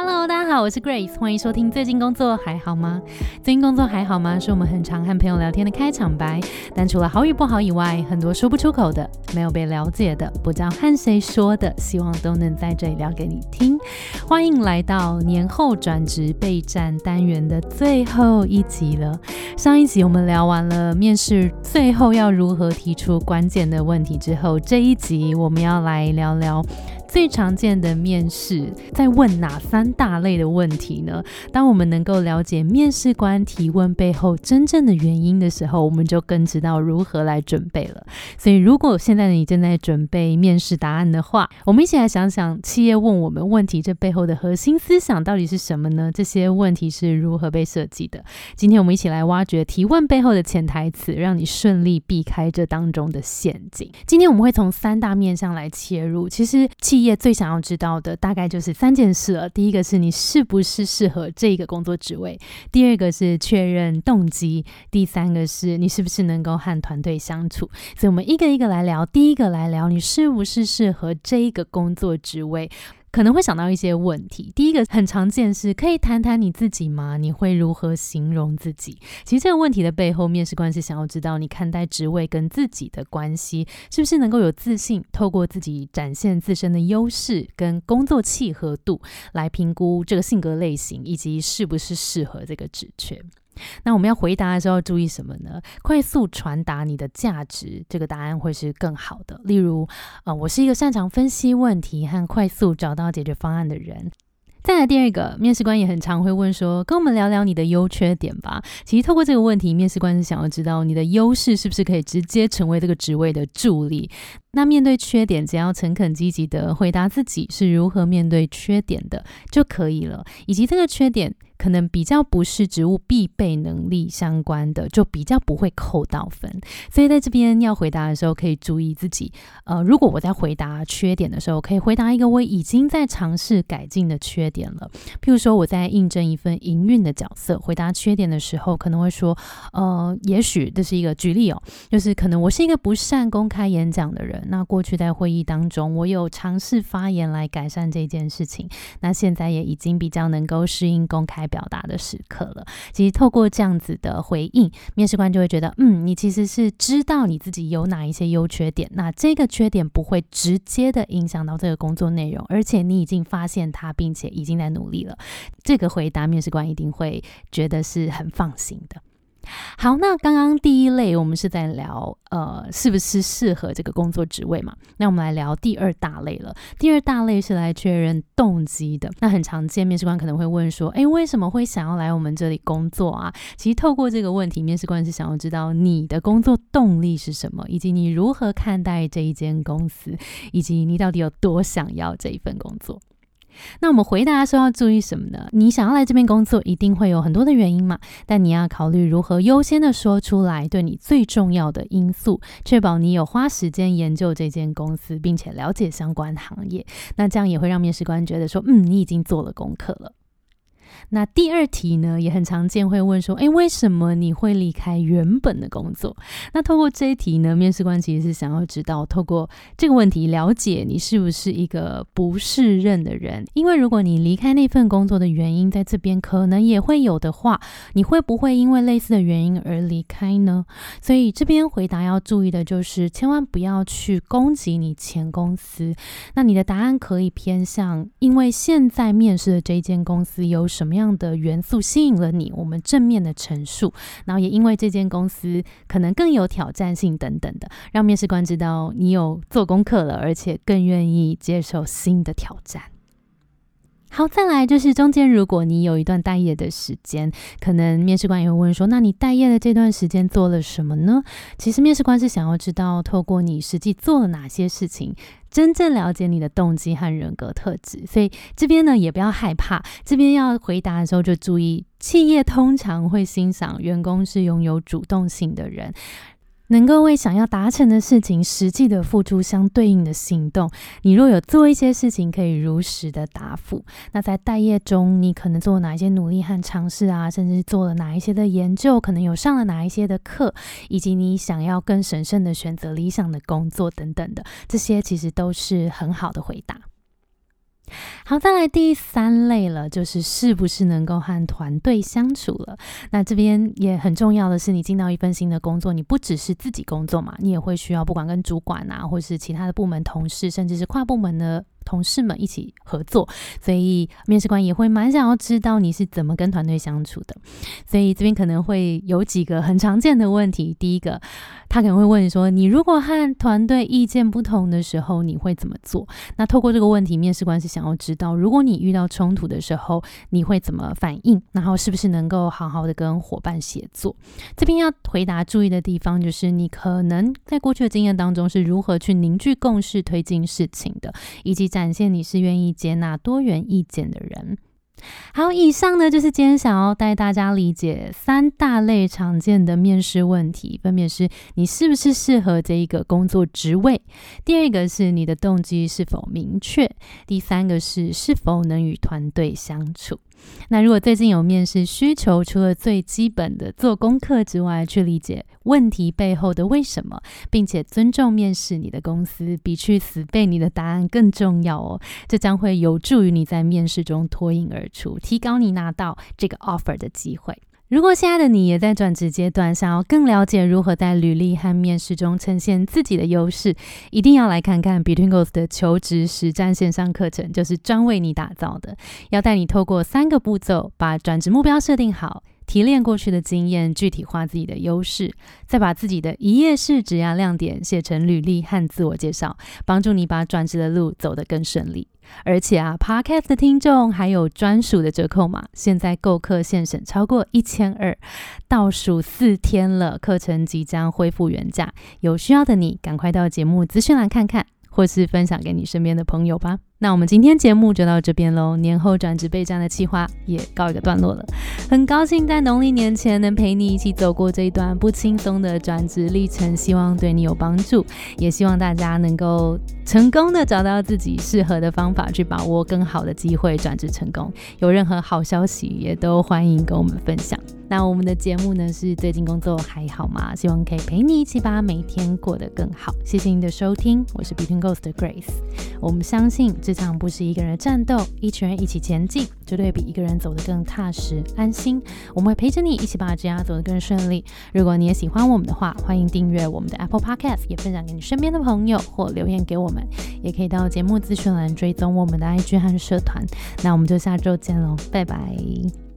Hello，大家好，我是 Grace，欢迎收听。最近工作还好吗？最近工作还好吗？是我们很常和朋友聊天的开场白。但除了好与不好以外，很多说不出口的、没有被了解的、不知道和谁说的，希望都能在这里聊给你听。欢迎来到年后转职备战单元的最后一集了。上一集我们聊完了面试最后要如何提出关键的问题之后，这一集我们要来聊聊。最常见的面试在问哪三大类的问题呢？当我们能够了解面试官提问背后真正的原因的时候，我们就更知道如何来准备了。所以，如果现在你正在准备面试答案的话，我们一起来想想企业问我们问题这背后的核心思想到底是什么呢？这些问题是如何被设计的？今天我们一起来挖掘提问背后的潜台词，让你顺利避开这当中的陷阱。今天我们会从三大面向来切入。其实企毕业最想要知道的大概就是三件事了。第一个是你是不是适合这个工作职位；第二个是确认动机；第三个是你是不是能够和团队相处。所以，我们一个一个来聊。第一个来聊，你是不是适合这个工作职位？可能会想到一些问题。第一个很常见是，可以谈谈你自己吗？你会如何形容自己？其实这个问题的背后，面试官是想要知道你看待职位跟自己的关系，是不是能够有自信，透过自己展现自身的优势跟工作契合度，来评估这个性格类型以及是不是适合这个职缺。那我们要回答的时候要注意什么呢？快速传达你的价值，这个答案会是更好的。例如，呃，我是一个擅长分析问题和快速找到解决方案的人。再来第二个，面试官也很常会问说，跟我们聊聊你的优缺点吧。其实透过这个问题，面试官是想要知道你的优势是不是可以直接成为这个职位的助力。那面对缺点，只要诚恳积极的回答自己是如何面对缺点的就可以了，以及这个缺点。可能比较不是职务必备能力相关的，就比较不会扣到分。所以在这边要回答的时候，可以注意自己。呃，如果我在回答缺点的时候，可以回答一个我已经在尝试改进的缺点了。譬如说我在应征一份营运的角色，回答缺点的时候，可能会说：呃，也许这是一个举例哦，就是可能我是一个不善公开演讲的人。那过去在会议当中，我有尝试发言来改善这件事情。那现在也已经比较能够适应公开。表达的时刻了。其实透过这样子的回应，面试官就会觉得，嗯，你其实是知道你自己有哪一些优缺点，那这个缺点不会直接的影响到这个工作内容，而且你已经发现它，并且已经在努力了。这个回答，面试官一定会觉得是很放心的。好，那刚刚第一类我们是在聊，呃，是不是适合这个工作职位嘛？那我们来聊第二大类了。第二大类是来确认动机的。那很常见，面试官可能会问说，诶，为什么会想要来我们这里工作啊？其实透过这个问题，面试官是想要知道你的工作动力是什么，以及你如何看待这一间公司，以及你到底有多想要这一份工作。那我们回答说要注意什么呢？你想要来这边工作，一定会有很多的原因嘛。但你要考虑如何优先的说出来，对你最重要的因素，确保你有花时间研究这间公司，并且了解相关行业。那这样也会让面试官觉得说，嗯，你已经做了功课了。那第二题呢，也很常见，会问说，诶，为什么你会离开原本的工作？那透过这一题呢，面试官其实是想要知道，透过这个问题了解你是不是一个不适任的人。因为如果你离开那份工作的原因在这边可能也会有的话，你会不会因为类似的原因而离开呢？所以这边回答要注意的就是，千万不要去攻击你前公司。那你的答案可以偏向，因为现在面试的这间公司有什么？样的元素吸引了你？我们正面的陈述，然后也因为这间公司可能更有挑战性等等的，让面试官知道你有做功课了，而且更愿意接受新的挑战。好，再来就是中间，如果你有一段待业的时间，可能面试官也会问说：“那你待业的这段时间做了什么呢？”其实面试官是想要知道，透过你实际做了哪些事情。真正了解你的动机和人格特质，所以这边呢也不要害怕。这边要回答的时候就注意，企业通常会欣赏员工是拥有主动性的人。能够为想要达成的事情实际的付出相对应的行动。你若有做一些事情，可以如实的答复。那在待业中，你可能做了哪一些努力和尝试啊？甚至做了哪一些的研究？可能有上了哪一些的课？以及你想要更审慎的选择理想的工作等等的，这些其实都是很好的回答。好，再来第三类了，就是是不是能够和团队相处了。那这边也很重要的是，你进到一份新的工作，你不只是自己工作嘛，你也会需要不管跟主管啊，或是其他的部门同事，甚至是跨部门的。同事们一起合作，所以面试官也会蛮想要知道你是怎么跟团队相处的。所以这边可能会有几个很常见的问题。第一个，他可能会问说：“你如果和团队意见不同的时候，你会怎么做？”那透过这个问题，面试官是想要知道，如果你遇到冲突的时候，你会怎么反应？然后是不是能够好好的跟伙伴协作？这边要回答注意的地方就是，你可能在过去的经验当中是如何去凝聚共识、推进事情的，以及感谢你是愿意接纳多元意见的人。好，以上呢就是今天想要带大家理解三大类常见的面试问题，分别是你是不是适合这一个工作职位，第二个是你的动机是否明确，第三个是是否能与团队相处。那如果最近有面试需求，除了最基本的做功课之外，去理解问题背后的为什么，并且尊重面试你的公司，比去死背你的答案更重要哦。这将会有助于你在面试中脱颖而出，提高你拿到这个 offer 的机会。如果现在的你也在转职阶段，想要更了解如何在履历和面试中呈现自己的优势，一定要来看看 Between Goals 的求职实战线上课程，就是专为你打造的，要带你透过三个步骤，把转职目标设定好。提炼过去的经验，具体化自己的优势，再把自己的一页式指压亮点写成履历和自我介绍，帮助你把转职的路走得更顺利。而且啊，Podcast 的听众还有专属的折扣码，现在购课现省超过一千二，倒数四天了，课程即将恢复原价。有需要的你，赶快到节目资讯栏看看，或是分享给你身边的朋友吧。那我们今天节目就到这边喽，年后转职备战的计划也告一个段落了。很高兴在农历年前能陪你一起走过这一段不轻松的转职历程，希望对你有帮助，也希望大家能够成功的找到自己适合的方法，去把握更好的机会转职成功。有任何好消息也都欢迎跟我们分享。那我们的节目呢是最近工作还好吗？希望可以陪你一起把每天过得更好。谢谢你的收听，我是 Between Ghost 的 Grace。我们相信。这场不是一个人的战斗，一群人一起前进，绝对比一个人走得更踏实安心。我们会陪着你一起把职业走得更顺利。如果你也喜欢我们的话，欢迎订阅我们的 Apple Podcast，也分享给你身边的朋友或留言给我们，也可以到节目资讯栏追踪我们的 IG 和社团。那我们就下周见喽，拜拜。